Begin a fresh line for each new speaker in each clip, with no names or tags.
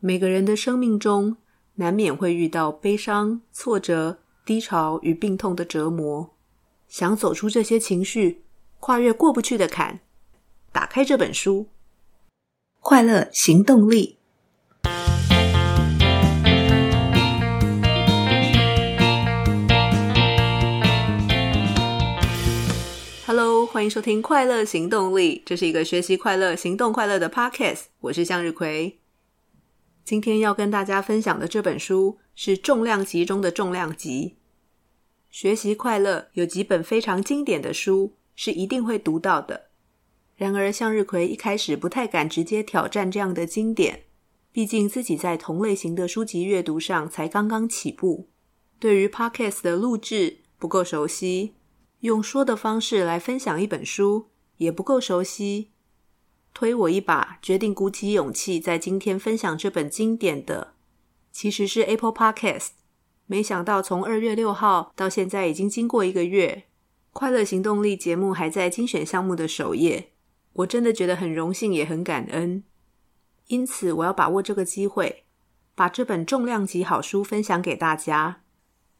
每个人的生命中难免会遇到悲伤、挫折、低潮与病痛的折磨。想走出这些情绪，跨越过不去的坎，打开这本书，《快乐行动力》。Hello，欢迎收听《快乐行动力》，这是一个学习快乐、行动快乐的 Podcast。我是向日葵。今天要跟大家分享的这本书是重量级中的重量级。学习快乐有几本非常经典的书是一定会读到的。然而，向日葵一开始不太敢直接挑战这样的经典，毕竟自己在同类型的书籍阅读上才刚刚起步，对于 Podcast 的录制不够熟悉，用说的方式来分享一本书也不够熟悉。推我一把，决定鼓起勇气在今天分享这本经典的，其实是 Apple Podcast。没想到从二月六号到现在已经经过一个月，快乐行动力节目还在精选项目的首页，我真的觉得很荣幸也很感恩。因此，我要把握这个机会，把这本重量级好书分享给大家。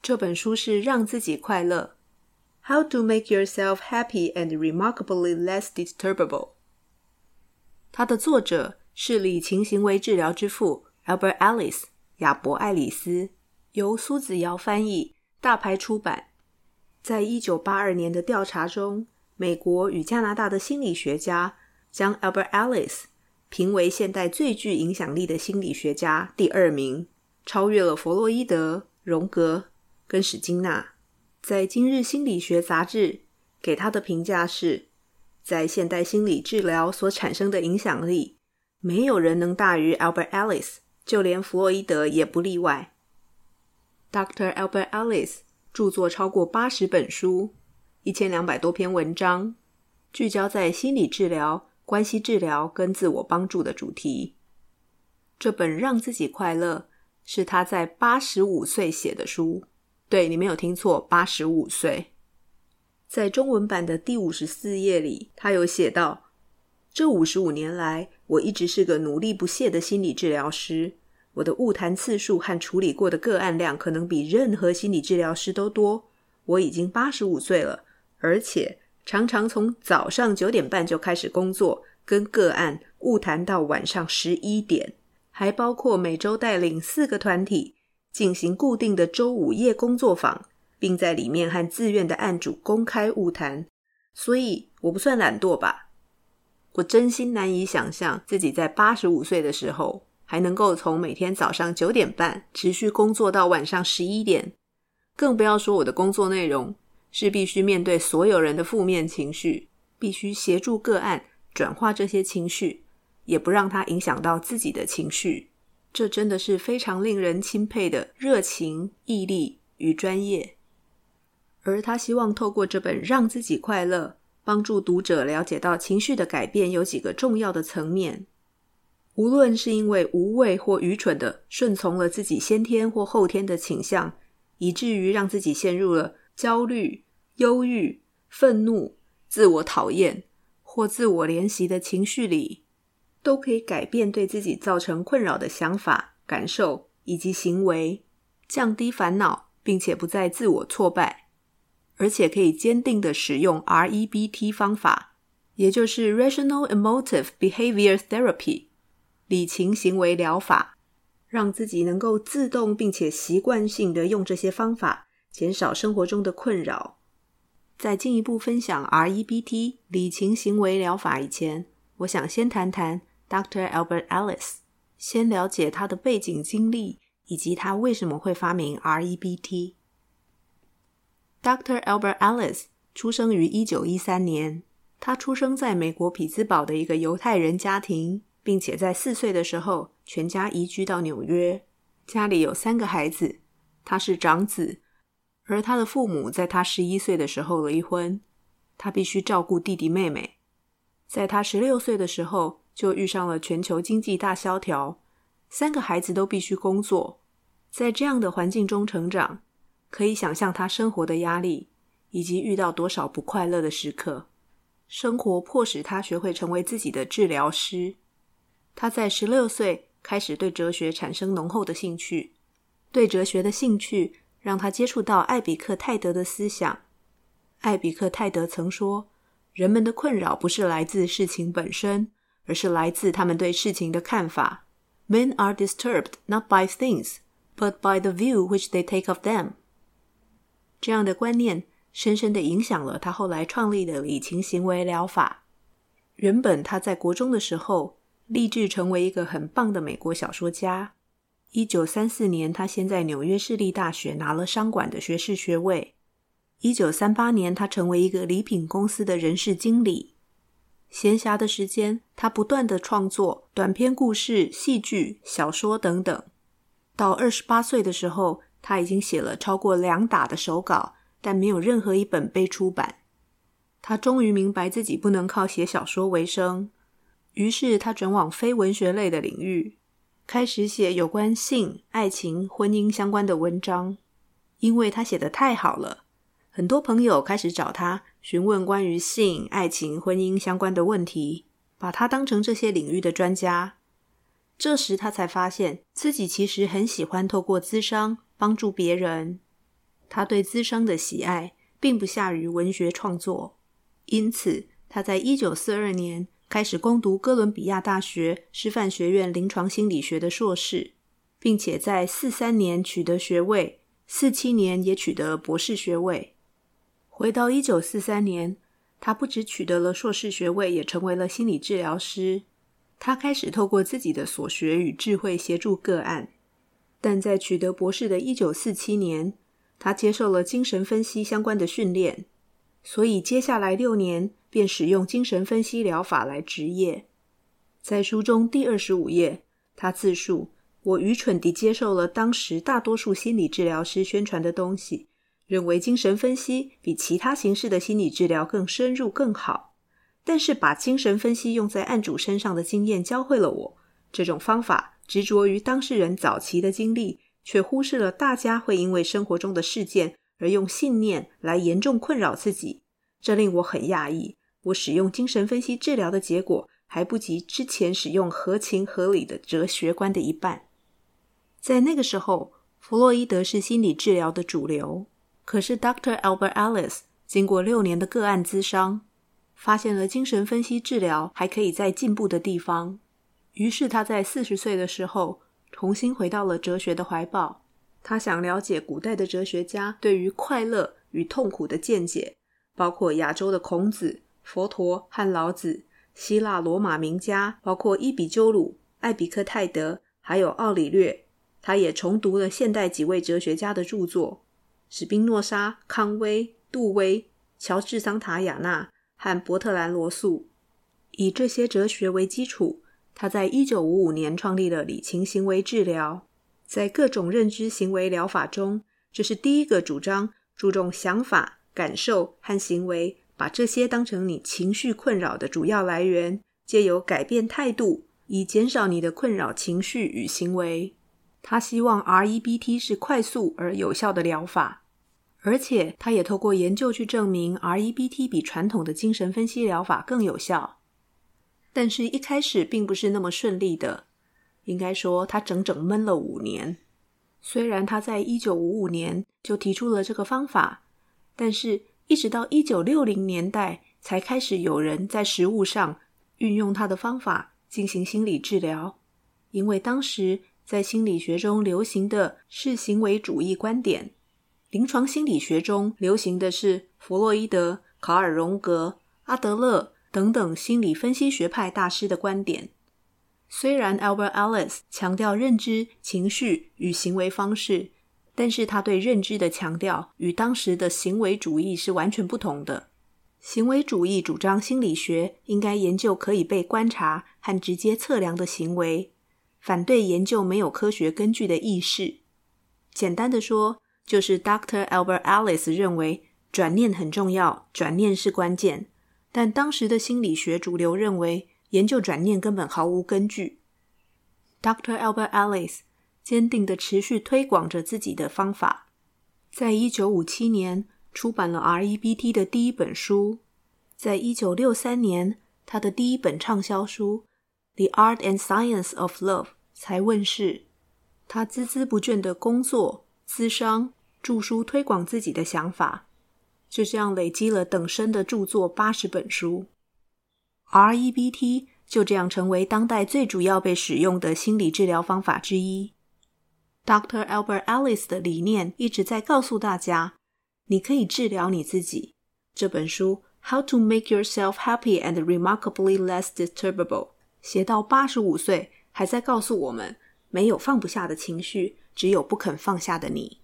这本书是《让自己快乐：How to Make Yourself Happy and Remarkably Less Disturbable》。它的作者是理情行为治疗之父 Albert Ellis 亚伯·爱丽丝。由苏子尧翻译，大牌出版。在一九八二年的调查中，美国与加拿大的心理学家将 Albert Ellis 评为现代最具影响力的心理学家第二名，超越了弗洛伊德、荣格跟史金纳。在《今日心理学杂志》给他的评价是，在现代心理治疗所产生的影响力，没有人能大于 Albert Ellis，就连弗洛伊德也不例外。Dr. Albert Ellis 著作超过八十本书，一千两百多篇文章，聚焦在心理治疗、关系治疗跟自我帮助的主题。这本《让自己快乐》是他在八十五岁写的书。对，你没有听错，八十五岁。在中文版的第五十四页里，他有写到：这五十五年来，我一直是个努力不懈的心理治疗师。我的晤谈次数和处理过的个案量可能比任何心理治疗师都多。我已经八十五岁了，而且常常从早上九点半就开始工作，跟个案晤谈到晚上十一点，还包括每周带领四个团体进行固定的周五夜工作坊，并在里面和自愿的案主公开晤谈。所以我不算懒惰吧？我真心难以想象自己在八十五岁的时候。还能够从每天早上九点半持续工作到晚上十一点，更不要说我的工作内容是必须面对所有人的负面情绪，必须协助个案转化这些情绪，也不让它影响到自己的情绪。这真的是非常令人钦佩的热情、毅力与专业。而他希望透过这本《让自己快乐》，帮助读者了解到情绪的改变有几个重要的层面。无论是因为无谓或愚蠢的顺从了自己先天或后天的倾向，以至于让自己陷入了焦虑、忧郁、愤怒、自我讨厌或自我怜惜的情绪里，都可以改变对自己造成困扰的想法、感受以及行为，降低烦恼，并且不再自我挫败，而且可以坚定地使用 REBT 方法，也就是 Rational Emotive Behavior Therapy。理情行为疗法，让自己能够自动并且习惯性的用这些方法，减少生活中的困扰。在进一步分享 REBT 理情行为疗法以前，我想先谈谈 Dr. Albert Ellis，先了解他的背景经历以及他为什么会发明 REBT。Dr. Albert Ellis 出生于一九一三年，他出生在美国匹兹堡的一个犹太人家庭。并且在四岁的时候，全家移居到纽约。家里有三个孩子，他是长子。而他的父母在他十一岁的时候离婚，他必须照顾弟弟妹妹。在他十六岁的时候，就遇上了全球经济大萧条，三个孩子都必须工作。在这样的环境中成长，可以想象他生活的压力，以及遇到多少不快乐的时刻。生活迫使他学会成为自己的治疗师。他在十六岁开始对哲学产生浓厚的兴趣。对哲学的兴趣让他接触到艾比克泰德的思想。艾比克泰德曾说：“人们的困扰不是来自事情本身，而是来自他们对事情的看法。Men are disturbed not by things, but by the view which they take of them。”这样的观念深深地影响了他后来创立的理情行为疗法。原本他在国中的时候立志成为一个很棒的美国小说家。一九三四年，他先在纽约市立大学拿了商管的学士学位。一九三八年，他成为一个礼品公司的人事经理。闲暇的时间，他不断地创作短篇故事、戏剧、小说等等。到二十八岁的时候，他已经写了超过两打的手稿，但没有任何一本被出版。他终于明白自己不能靠写小说为生，于是他转往非文学类的领域，开始写有关性、爱情、婚姻相关的文章。因为他写得太好了，很多朋友开始找他询问关于性、爱情、婚姻相关的问题，把他当成这些领域的专家。这时他才发现自己其实很喜欢透过咨商帮助别人。他对咨商的喜爱并不下于文学创作。因此，他在一九四二年开始攻读哥伦比亚大学师范学院临床心理学的硕士，并且在四三年取得学位，四七年也取得博士学位。回到一九四三年，他不只取得了硕士学位，也成为了心理治疗师。他开始透过自己的所学与智慧协助个案。但在取得博士的一九四七年，他接受了精神分析相关的训练。所以，接下来六年便使用精神分析疗法来执业。在书中第二十五页，他自述：“我愚蠢地接受了当时大多数心理治疗师宣传的东西，认为精神分析比其他形式的心理治疗更深入、更好。但是，把精神分析用在案主身上的经验教会了我，这种方法执着于当事人早期的经历，却忽视了大家会因为生活中的事件。”而用信念来严重困扰自己，这令我很讶异。我使用精神分析治疗的结果还不及之前使用合情合理的哲学观的一半。在那个时候，弗洛伊德是心理治疗的主流。可是，Dr. Albert Ellis 经过六年的个案咨商，发现了精神分析治疗还可以再进步的地方。于是，他在四十岁的时候重新回到了哲学的怀抱。他想了解古代的哲学家对于快乐与痛苦的见解，包括亚洲的孔子、佛陀和老子，希腊罗马名家，包括伊比鸠鲁、艾比克泰德，还有奥里略。他也重读了现代几位哲学家的著作：史宾诺莎、康威、杜威、乔治·桑塔亚纳和伯特兰·罗素。以这些哲学为基础，他在一九五五年创立了理情行为治疗。在各种认知行为疗法中，这是第一个主张注重想法、感受和行为，把这些当成你情绪困扰的主要来源，借由改变态度，以减少你的困扰情绪与行为。他希望 REBT 是快速而有效的疗法，而且他也透过研究去证明 REBT 比传统的精神分析疗法更有效。但是，一开始并不是那么顺利的。应该说，他整整闷了五年。虽然他在一九五五年就提出了这个方法，但是一直到一九六零年代才开始有人在实务上运用他的方法进行心理治疗。因为当时在心理学中流行的是行为主义观点，临床心理学中流行的是弗洛伊德、卡尔荣格、阿德勒等等心理分析学派大师的观点。虽然 Albert Ellis 强调认知、情绪与行为方式，但是他对认知的强调与当时的行为主义是完全不同的。行为主义主张心理学应该研究可以被观察和直接测量的行为，反对研究没有科学根据的意识。简单的说，就是 Dr. Albert Ellis 认为转念很重要，转念是关键，但当时的心理学主流认为。研究转念根本毫无根据。Dr. Albert Ellis 坚定地持续推广着自己的方法，在一九五七年出版了 REBT 的第一本书，在一九六三年，他的第一本畅销书《The Art and Science of Love》才问世。他孜孜不倦的工作、咨商、著书推广自己的想法，就这样累积了等身的著作八十本书。REBT 就这样成为当代最主要被使用的心理治疗方法之一。Dr. Albert Ellis 的理念一直在告诉大家：你可以治疗你自己。这本书《How to Make Yourself Happy and Remarkably Less Disturbable》写到八十五岁，还在告诉我们。没有放不下的情绪，只有不肯放下的你。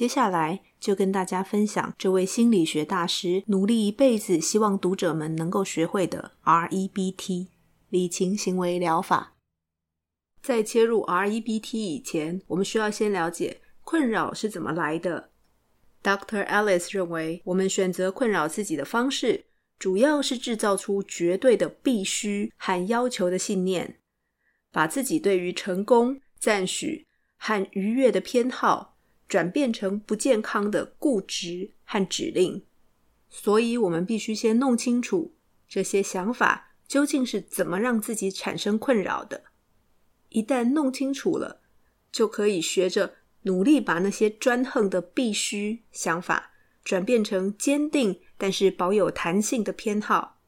接下来就跟大家分享这位心理学大师努力一辈子，希望读者们能够学会的 REBT 理情行为疗法。在切入 REBT 以前，我们需要先了解困扰是怎么来的。Dr. Ellis 认为，我们选择困扰自己的方式，主要是制造出绝对的必须和要求的信念。把自己对于成功、赞许和愉悦的偏好转变成不健康的固执和指令，所以我们必须先弄清楚这些想法究竟是怎么让自己产生困扰的。一旦弄清楚了，就可以学着努力把那些专横的必须想法转变成坚定但是保有弹性的偏好，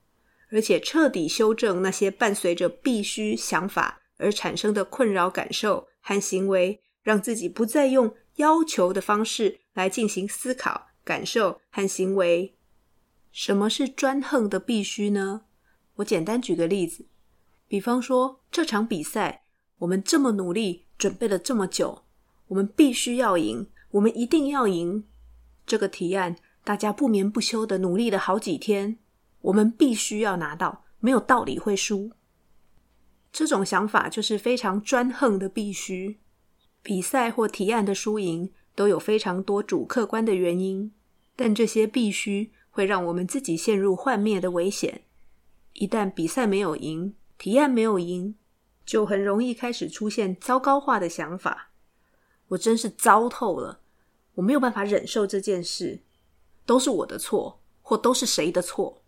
而且彻底修正那些伴随着必须想法而产生的困扰感受和行为，让自己不再用要求的方式来进行思考、感受和行为。什么是专横的必须呢？我简单举个例子，比方说这场比赛，我们这么努力准备了这么久，我们必须要赢，我们一定要赢。这个提案，大家不眠不休的努力了好几天，我们必须要拿到，没有道理会输。这种想法就是非常专横的必须。比赛或提案的输赢都有非常多主客观的原因，但这些必须会让我们自己陷入幻灭的危险。一旦比赛没有赢，提案没有赢，就很容易开始出现糟糕化的想法。我真是糟透了，我没有办法忍受这件事，都是我的错，或都是谁的错。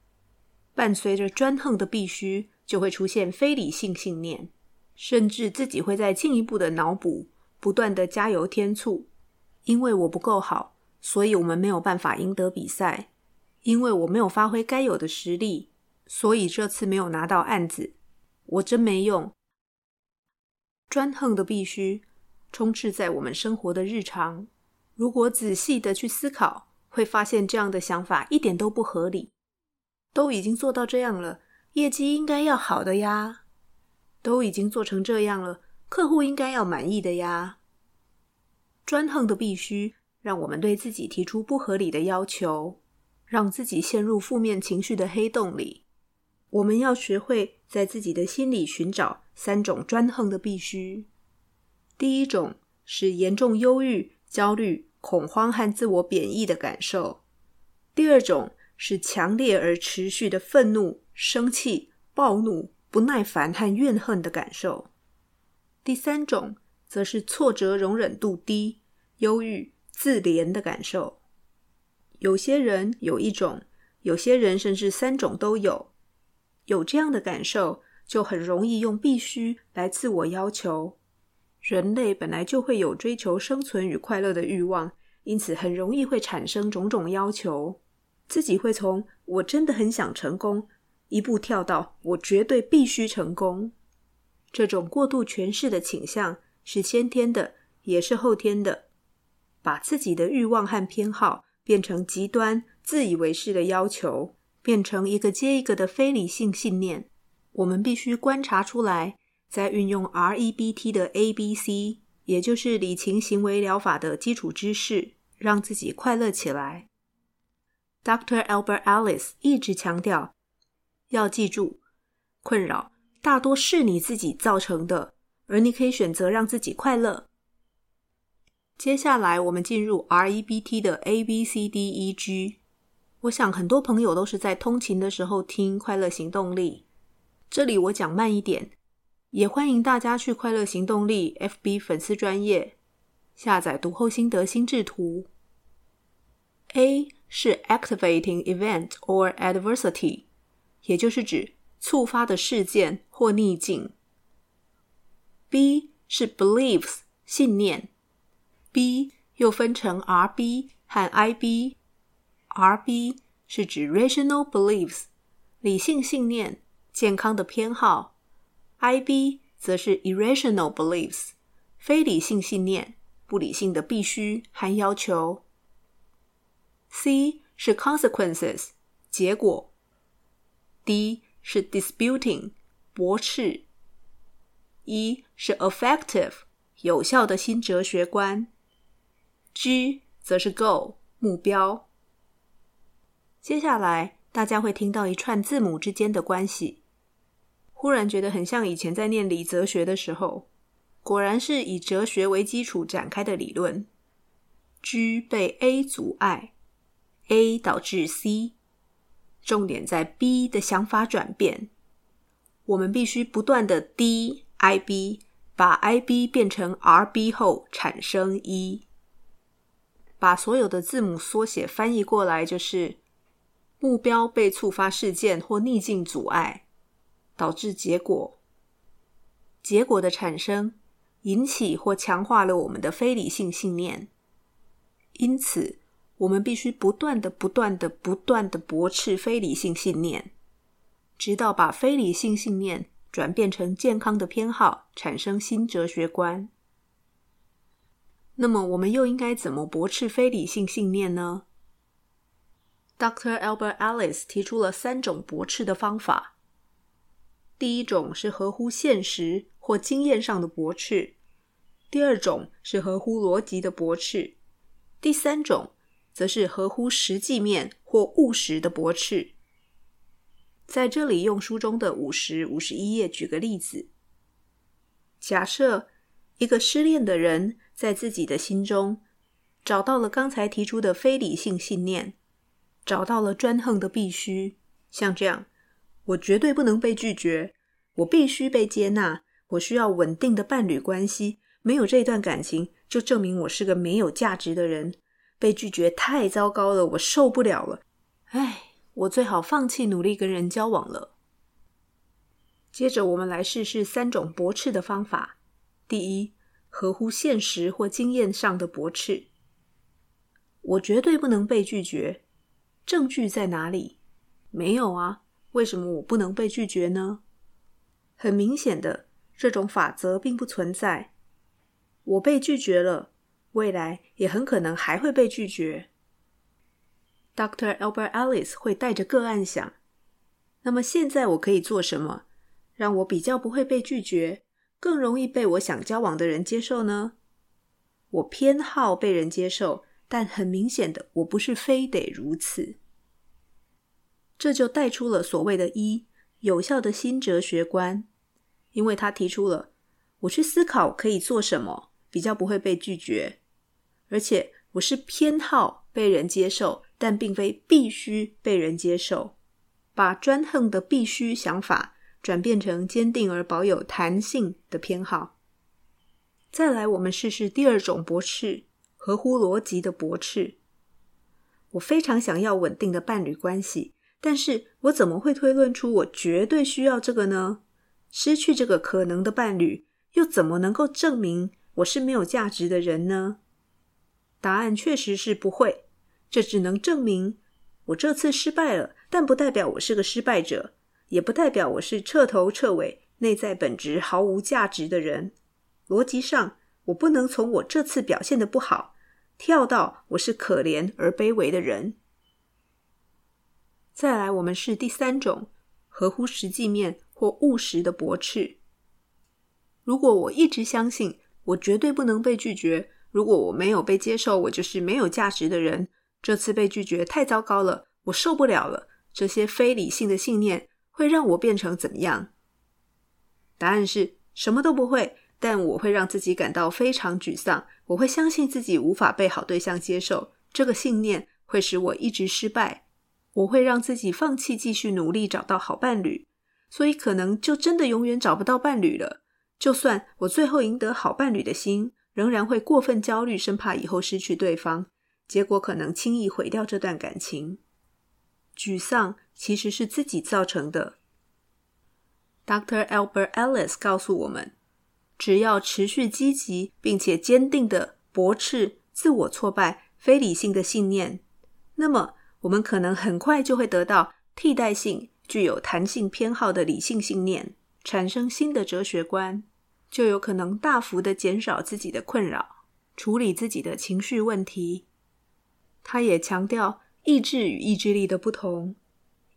伴随着专横的必须。就会出现非理性信念，甚至自己会再进一步的脑补，不断的加油添醋。因为我不够好，所以我们没有办法赢得比赛；因为我没有发挥该有的实力，所以这次没有拿到案子。我真没用。专横的必须充斥在我们生活的日常。如果仔细的去思考，会发现这样的想法一点都不合理。都已经做到这样了。业绩应该要好的呀，都已经做成这样了，客户应该要满意的呀。专横的必须让我们对自己提出不合理的要求，让自己陷入负面情绪的黑洞里。我们要学会在自己的心里寻找三种专横的必须。第一种是严重忧郁、焦虑、恐慌和自我贬义的感受。第二种是强烈而持续的愤怒。生气、暴怒、不耐烦和怨恨的感受。第三种则是挫折容忍度低、忧郁、自怜的感受。有些人有一种，有些人甚至三种都有。有这样的感受，就很容易用必须来自我要求。人类本来就会有追求生存与快乐的欲望，因此很容易会产生种种要求。自己会从“我真的很想成功”。一步跳到我绝对必须成功，这种过度诠释的倾向是先天的，也是后天的。把自己的欲望和偏好变成极端、自以为是的要求，变成一个接一个的非理性信念。我们必须观察出来，再运用 REBT 的 ABC，也就是理情行为疗法的基础知识，让自己快乐起来。Dr. Albert Ellis 一直强调。要记住，困扰大多是你自己造成的，而你可以选择让自己快乐。接下来，我们进入 REBT 的 A B C D E G。我想很多朋友都是在通勤的时候听《快乐行动力》，这里我讲慢一点，也欢迎大家去《快乐行动力》FB 粉丝专业下载读后心得心智图。A 是 Activating Event or Adversity。也就是指触发的事件或逆境。B 是 beliefs 信念，B 又分成 RB 和 IB。RB 是指 rational beliefs 理性信念、健康的偏好；IB 则是 irrational beliefs 非理性信念、不理性的必须和要求。C 是 consequences 结果，D 是 disputing 驳斥一是 effective 有效的新哲学观，G 则是 goal 目标。接下来大家会听到一串字母之间的关系，忽然觉得很像以前在念理哲学的时候，果然是以哲学为基础展开的理论。G 被 A 阻碍，A 导致 C，重点在 B 的想法转变。我们必须不断的 D IB，把 IB 变成 RB 后产生 E。把所有的字母缩写翻译过来就是：目标被触发事件或逆境阻碍，导致结果。结果的产生引起或强化了我们的非理性信念，因此我们必须不断的、不断的、不断的驳斥非理性信念。直到把非理性信念转变成健康的偏好，产生新哲学观。那么，我们又应该怎么驳斥非理性信念呢？Dr. Albert Ellis 提出了三种驳斥的方法。第一种是合乎现实或经验上的驳斥；第二种是合乎逻辑的驳斥；第三种则是合乎实际面或务实的驳斥。在这里，用书中的五十、五十一页举个例子。假设一个失恋的人在自己的心中找到了刚才提出的非理性信念，找到了专横的必须，像这样：我绝对不能被拒绝，我必须被接纳，我需要稳定的伴侣关系，没有这段感情就证明我是个没有价值的人，被拒绝太糟糕了，我受不了了。唉。我最好放弃努力跟人交往了。接着，我们来试试三种驳斥的方法。第一，合乎现实或经验上的驳斥。我绝对不能被拒绝。证据在哪里？没有啊。为什么我不能被拒绝呢？很明显的，这种法则并不存在。我被拒绝了，未来也很可能还会被拒绝。Dr. Albert Ellis 会带着个案想：那么现在我可以做什么，让我比较不会被拒绝，更容易被我想交往的人接受呢？我偏好被人接受，但很明显的，我不是非得如此。这就带出了所谓的一有效的新哲学观，因为他提出了我去思考可以做什么，比较不会被拒绝，而且我是偏好被人接受。但并非必须被人接受，把专横的必须想法转变成坚定而保有弹性的偏好。再来，我们试试第二种驳斥，合乎逻辑的驳斥。我非常想要稳定的伴侣关系，但是我怎么会推论出我绝对需要这个呢？失去这个可能的伴侣，又怎么能够证明我是没有价值的人呢？答案确实是不会。这只能证明我这次失败了，但不代表我是个失败者，也不代表我是彻头彻尾、内在本质毫无价值的人。逻辑上，我不能从我这次表现的不好，跳到我是可怜而卑微的人。再来，我们是第三种合乎实际面或务实的驳斥。如果我一直相信我绝对不能被拒绝，如果我没有被接受，我就是没有价值的人。这次被拒绝太糟糕了，我受不了了。这些非理性的信念会让我变成怎么样？答案是什么都不会，但我会让自己感到非常沮丧。我会相信自己无法被好对象接受，这个信念会使我一直失败。我会让自己放弃继续努力找到好伴侣，所以可能就真的永远找不到伴侣了。就算我最后赢得好伴侣的心，仍然会过分焦虑，生怕以后失去对方。结果可能轻易毁掉这段感情，沮丧其实是自己造成的。Dr. Albert Ellis 告诉我们，只要持续积极并且坚定的驳斥自我挫败、非理性的信念，那么我们可能很快就会得到替代性、具有弹性偏好的理性信念，产生新的哲学观，就有可能大幅的减少自己的困扰，处理自己的情绪问题。他也强调意志与意志力的不同，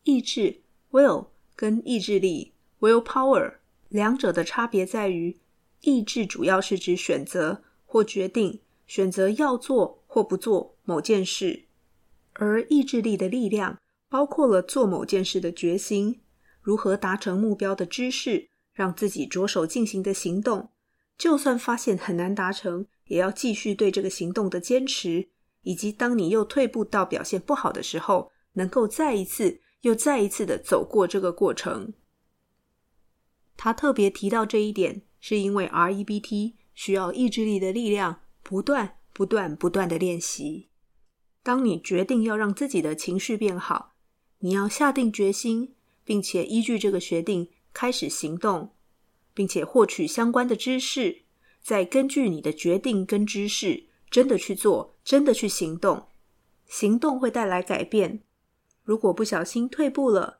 意志 （will） 跟意志力 （willpower） 两者的差别在于，意志主要是指选择或决定，选择要做或不做某件事，而意志力的力量包括了做某件事的决心，如何达成目标的知识，让自己着手进行的行动，就算发现很难达成，也要继续对这个行动的坚持。以及当你又退步到表现不好的时候，能够再一次又再一次的走过这个过程。他特别提到这一点，是因为 REBT 需要意志力的力量，不断、不断、不断的练习。当你决定要让自己的情绪变好，你要下定决心，并且依据这个决定开始行动，并且获取相关的知识，再根据你的决定跟知识。真的去做，真的去行动，行动会带来改变。如果不小心退步了，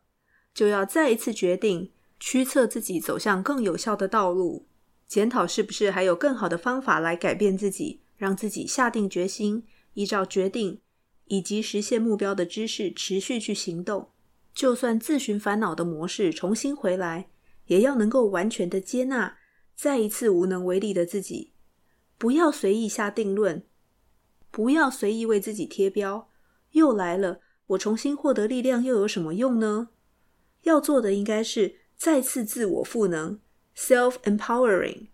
就要再一次决定，驱策自己走向更有效的道路，检讨是不是还有更好的方法来改变自己，让自己下定决心，依照决定以及实现目标的知识持续去行动。就算自寻烦恼的模式重新回来，也要能够完全的接纳，再一次无能为力的自己。不要随意下定论，不要随意为自己贴标。又来了，我重新获得力量又有什么用呢？要做的应该是再次自我赋能 （self-empowering）。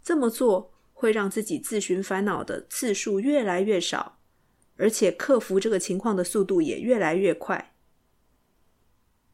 这么做会让自己自寻烦恼的次数越来越少，而且克服这个情况的速度也越来越快。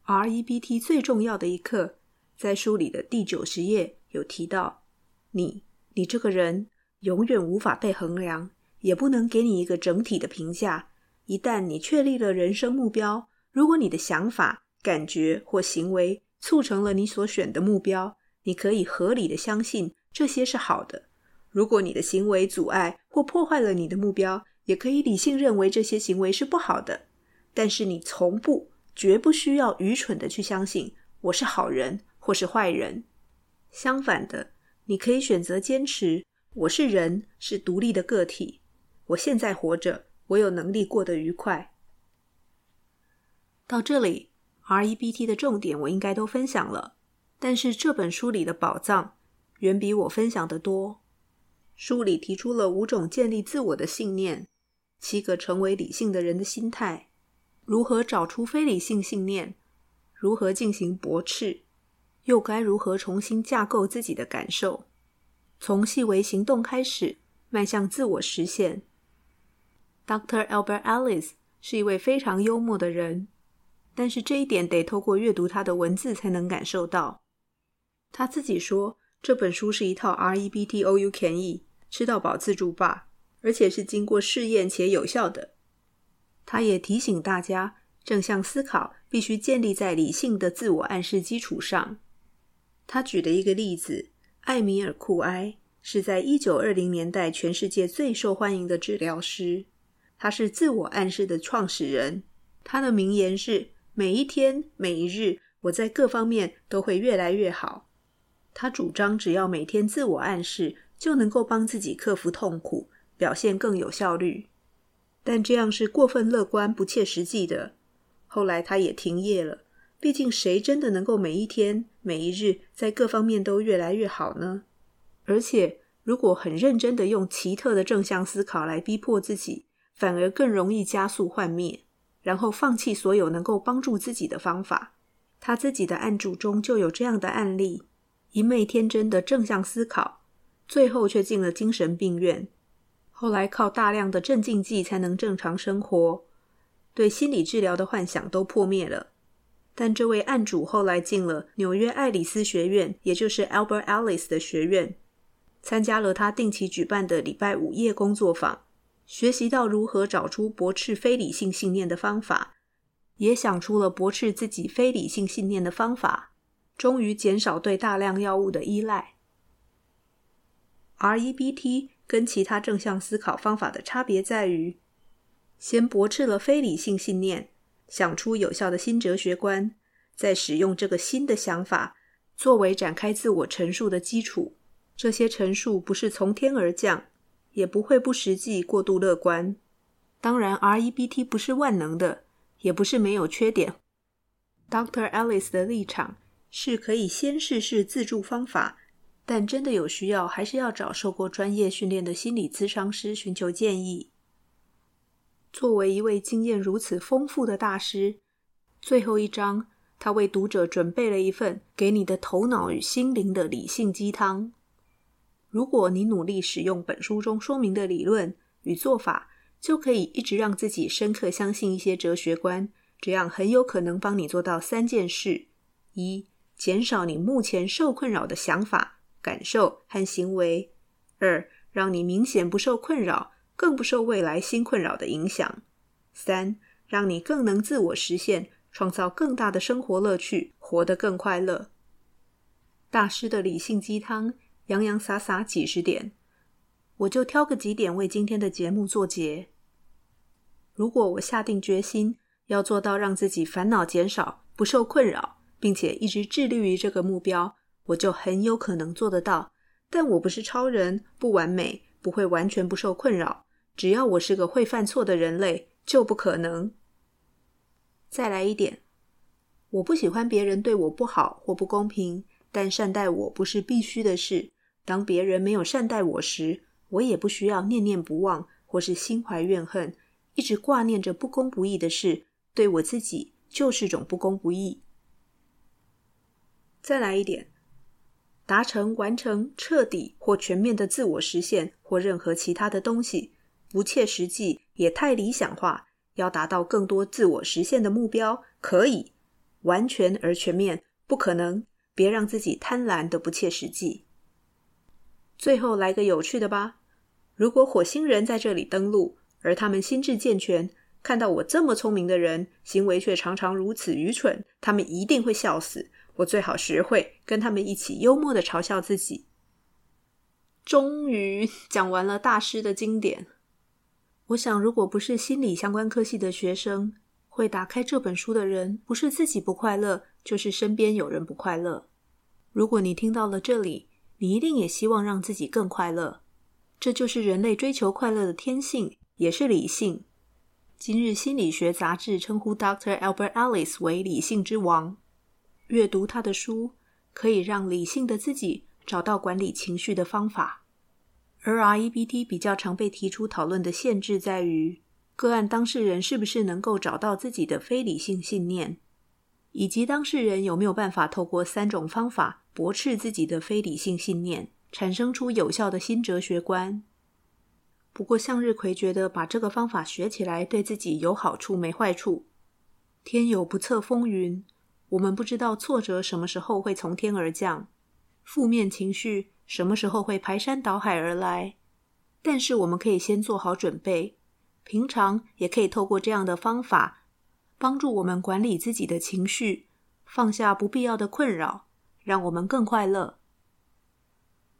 REBT 最重要的一课，在书里的第九十页有提到，你。你这个人永远无法被衡量，也不能给你一个整体的评价。一旦你确立了人生目标，如果你的想法、感觉或行为促成了你所选的目标，你可以合理的相信这些是好的。如果你的行为阻碍或破坏了你的目标，也可以理性认为这些行为是不好的。但是你从不、绝不需要愚蠢的去相信我是好人或是坏人。相反的。你可以选择坚持。我是人，是独立的个体。我现在活着，我有能力过得愉快。到这里，REBT 的重点我应该都分享了。但是这本书里的宝藏远比我分享的多。书里提出了五种建立自我的信念，七个成为理性的人的心态，如何找出非理性信念，如何进行驳斥。又该如何重新架构自己的感受？从细微行动开始，迈向自我实现。Dr. Albert Ellis 是一位非常幽默的人，但是这一点得透过阅读他的文字才能感受到。他自己说，这本书是一套 R E B T O U Can Eat 吃到饱自助吧，而且是经过试验且有效的。他也提醒大家，正向思考必须建立在理性的自我暗示基础上。他举的一个例子，艾米尔·库埃是在一九二零年代全世界最受欢迎的治疗师，他是自我暗示的创始人。他的名言是：“每一天，每一日，我在各方面都会越来越好。”他主张，只要每天自我暗示，就能够帮自己克服痛苦，表现更有效率。但这样是过分乐观、不切实际的。后来，他也停业了。毕竟，谁真的能够每一天、每一日在各方面都越来越好呢？而且，如果很认真的用奇特的正向思考来逼迫自己，反而更容易加速幻灭，然后放弃所有能够帮助自己的方法。他自己的案主中就有这样的案例：一昧天真的正向思考，最后却进了精神病院，后来靠大量的镇静剂才能正常生活，对心理治疗的幻想都破灭了。但这位案主后来进了纽约爱丽丝学院，也就是 Albert Ellis 的学院，参加了他定期举办的礼拜五夜工作坊，学习到如何找出驳斥非理性信念的方法，也想出了驳斥自己非理性信念的方法，终于减少对大量药物的依赖。REBT 跟其他正向思考方法的差别在于，先驳斥了非理性信念，想出有效的新哲学观，再使用这个新的想法作为展开自我陈述的基础。这些陈述不是从天而降，也不会不实际、过度乐观。当然，REBT 不是万能的，也不是没有缺点。Dr. Alice 的立场是可以先试试自助方法，但真的有需要，还是要找受过专业训练的心理咨商师寻求建议。作为一位经验如此丰富的大师，最后一章，他为读者准备了一份给你的头脑与心灵的理性鸡汤。如果你努力使用本书中说明的理论与做法，就可以一直让自己深刻相信一些哲学观，这样很有可能帮你做到三件事：一、减少你目前受困扰的想法、感受和行为；二、让你明显不受困扰，更不受未来新困扰的影响；三、让你更能自我实现，创造更大的生活乐趣，活得更快乐。大师的理性鸡汤。洋洋洒洒几十点，我就挑个几点为今天的节目作结。如果我下定决心要做到让自己烦恼减少、不受困扰，并且一直致力于这个目标，我就很有可能做得到。但我不是超人，不完美，不会完全不受困扰。只要我是个会犯错的人类，就不可能。再来一点，我不喜欢别人对我不好或不公平，但善待我不是必须的事。当别人没有善待我时，我也不需要念念不忘，或是心怀怨恨，一直挂念着不公不义的事，对我自己就是种不公不义。再来一点，达成、完成、彻底或全面的自我实现，或任何其他的东西，不切实际，也太理想化。要达到更多自我实现的目标，可以完全而全面，不可能。别让自己贪婪的不切实际。最后来个有趣的吧。如果火星人在这里登陆，而他们心智健全，看到我这么聪明的人，行为却常常如此愚蠢，他们一定会笑死。我最好学会跟他们一起幽默的嘲笑自己。终于讲完了大师的经典。我想，如果不是心理相关科系的学生，会打开这本书的人，不是自己不快乐，就是身边有人不快乐。如果你听到了这里，你一定也希望让自己更快乐，这就是人类追求快乐的天性，也是理性。今日心理学杂志称呼 Dr. Albert Ellis 为“理性之王”。阅读他的书，可以让理性的自己找到管理情绪的方法。而 REBT 比较常被提出讨论的限制在于，个案当事人是不是能够找到自己的非理性信念，以及当事人有没有办法透过三种方法。驳斥自己的非理性信念，产生出有效的新哲学观。不过，向日葵觉得把这个方法学起来对自己有好处没坏处。天有不测风云，我们不知道挫折什么时候会从天而降，负面情绪什么时候会排山倒海而来。但是，我们可以先做好准备，平常也可以透过这样的方法，帮助我们管理自己的情绪，放下不必要的困扰。让我们更快乐。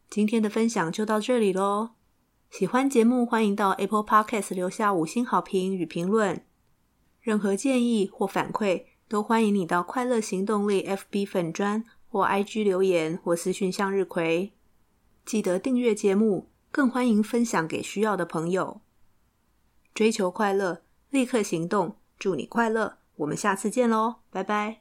今天的分享就到这里喽。喜欢节目，欢迎到 Apple Podcast 留下五星好评与评论。任何建议或反馈，都欢迎你到快乐行动力 FB 粉专或 IG 留言或私讯向日葵。记得订阅节目，更欢迎分享给需要的朋友。追求快乐，立刻行动，祝你快乐。我们下次见喽，拜拜。